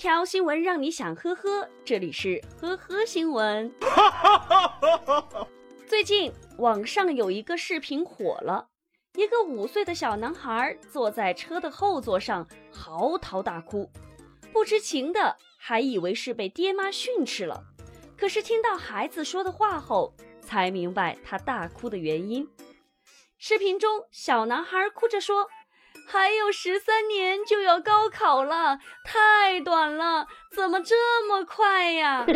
条新闻让你想呵呵，这里是呵呵新闻。最近网上有一个视频火了，一个五岁的小男孩坐在车的后座上嚎啕大哭，不知情的还以为是被爹妈训斥了，可是听到孩子说的话后，才明白他大哭的原因。视频中，小男孩哭着说。还有十三年就要高考了，太短了，怎么这么快呀？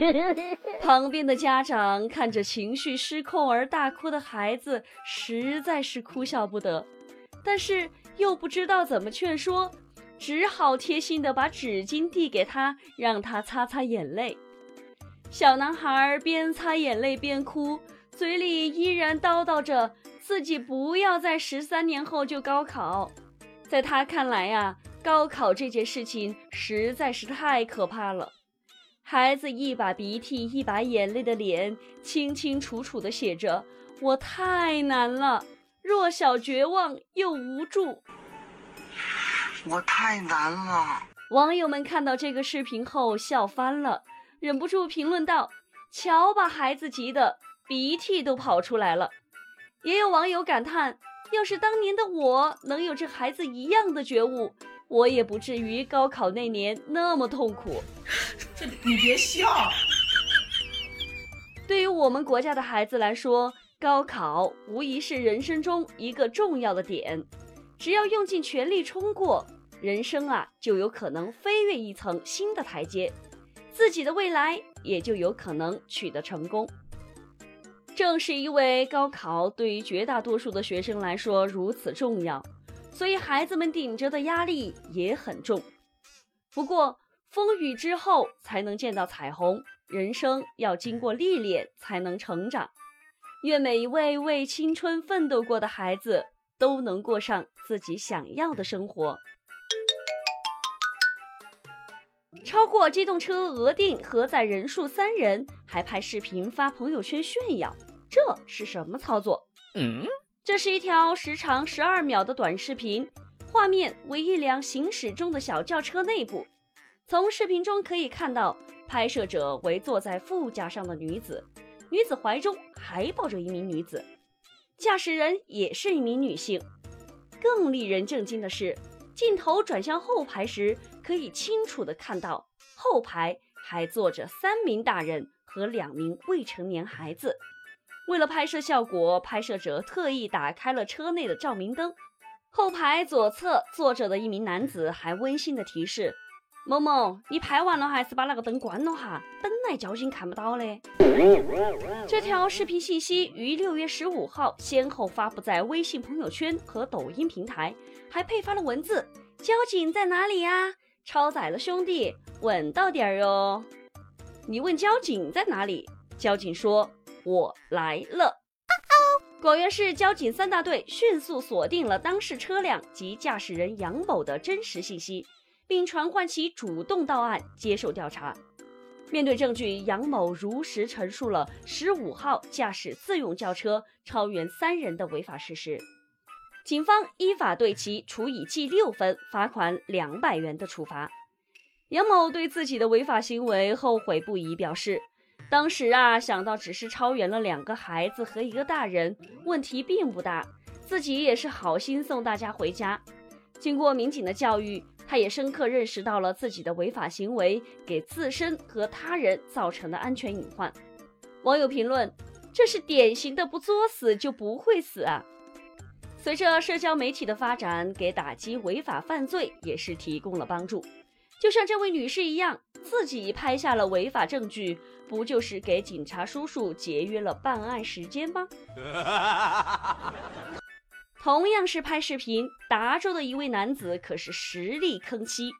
旁边的家长看着情绪失控而大哭的孩子，实在是哭笑不得，但是又不知道怎么劝说，只好贴心的把纸巾递给他，让他擦擦眼泪。小男孩边擦眼泪边哭，嘴里依然叨叨着。自己不要在十三年后就高考，在他看来呀，高考这件事情实在是太可怕了。孩子一把鼻涕一把眼泪的脸，清清楚楚地写着：“我太难了，弱小、绝望又无助。”我太难了。网友们看到这个视频后笑翻了，忍不住评论道：“瞧，把孩子急的鼻涕都跑出来了。”也有网友感叹：“要是当年的我能有这孩子一样的觉悟，我也不至于高考那年那么痛苦。”这你别笑。对于我们国家的孩子来说，高考无疑是人生中一个重要的点。只要用尽全力冲过，人生啊就有可能飞跃一层新的台阶，自己的未来也就有可能取得成功。正是因为高考对于绝大多数的学生来说如此重要，所以孩子们顶着的压力也很重。不过，风雨之后才能见到彩虹，人生要经过历练才能成长。愿每一位为青春奋斗过的孩子都能过上自己想要的生活。超过机动车额定核载人数三人，还拍视频发朋友圈炫耀，这是什么操作？嗯，这是一条时长十二秒的短视频，画面为一辆行驶中的小轿车内部。从视频中可以看到，拍摄者为坐在副驾上的女子，女子怀中还抱着一名女子，驾驶人也是一名女性。更令人震惊的是。镜头转向后排时，可以清楚地看到后排还坐着三名大人和两名未成年孩子。为了拍摄效果，拍摄者特意打开了车内的照明灯。后排左侧坐着的一名男子还温馨的提示：“某某，你拍完了还是把那个灯关了哈，本来交警看不到的。”这条视频信息于六月十五号先后发布在微信朋友圈和抖音平台。还配发了文字：“交警在哪里呀？超载了，兄弟，稳到点儿哟。”你问交警在哪里，交警说：“我来了。”广元市交警三大队迅速锁定了当事车辆及驾驶人杨某的真实信息，并传唤其主动到案接受调查。面对证据，杨某如实陈述了十五号驾驶自用轿车超员三人的违法事实。警方依法对其处以记六分、罚款两百元的处罚。杨某对自己的违法行为后悔不已，表示当时啊想到只是超员了两个孩子和一个大人，问题并不大，自己也是好心送大家回家。经过民警的教育，他也深刻认识到了自己的违法行为给自身和他人造成的安全隐患。网友评论：这是典型的不作死就不会死啊！随着社交媒体的发展，给打击违法犯罪也是提供了帮助。就像这位女士一样，自己拍下了违法证据，不就是给警察叔叔节约了办案时间吗？同样是拍视频，达州的一位男子可是实力坑妻，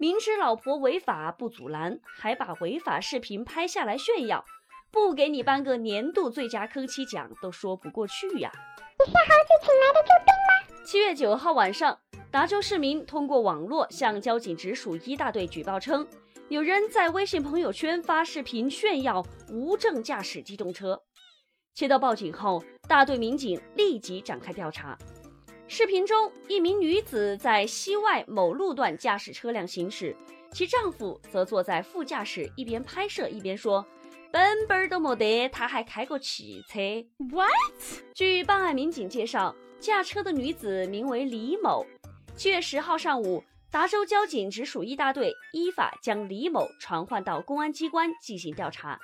明知老婆违法不阻拦，还把违法视频拍下来炫耀，不给你颁个年度最佳坑妻奖都说不过去呀。你是猴子请来的救兵吗？七月九号晚上，达州市民通过网络向交警直属一大队举报称，有人在微信朋友圈发视频炫耀无证驾驶机动车。接到报警后，大队民警立即展开调查。视频中，一名女子在西外某路段驾驶车辆行驶，其丈夫则坐在副驾驶，一边拍摄一边说：“本本都没得，他还开过汽车。” What？据办案民警介绍，驾车的女子名为李某。七月十号上午，达州交警直属一大队依法将李某传唤到公安机关进行调查。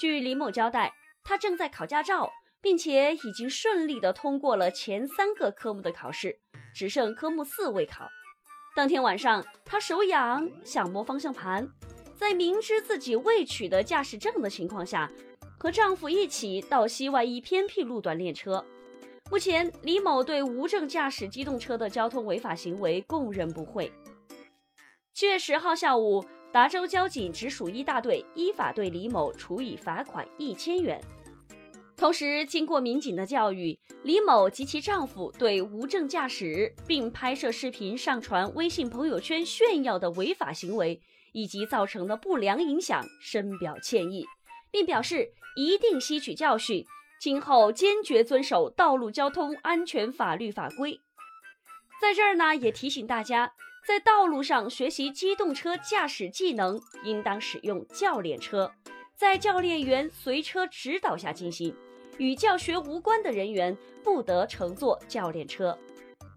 据李某交代，他正在考驾照，并且已经顺利的通过了前三个科目的考试，只剩科目四未考。当天晚上，她手痒，想摸方向盘，在明知自己未取得驾驶证的情况下，和丈夫一起到西外一偏僻路段练车。目前，李某对无证驾驶机动车的交通违法行为供认不讳。七月十号下午，达州交警直属一大队依法对李某处以罚款一千元。同时，经过民警的教育，李某及其丈夫对无证驾驶并拍摄视频上传微信朋友圈炫耀的违法行为以及造成的不良影响深表歉意，并表示一定吸取教训，今后坚决遵守道路交通安全法律法规。在这儿呢，也提醒大家，在道路上学习机动车驾驶技能，应当使用教练车，在教练员随车指导下进行。与教学无关的人员不得乘坐教练车。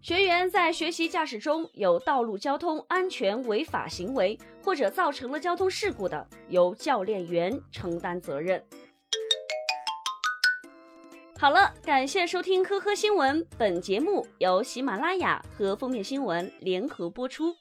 学员在学习驾驶中有道路交通安全违法行为或者造成了交通事故的，由教练员承担责任。好了，感谢收听科科新闻，本节目由喜马拉雅和封面新闻联合播出。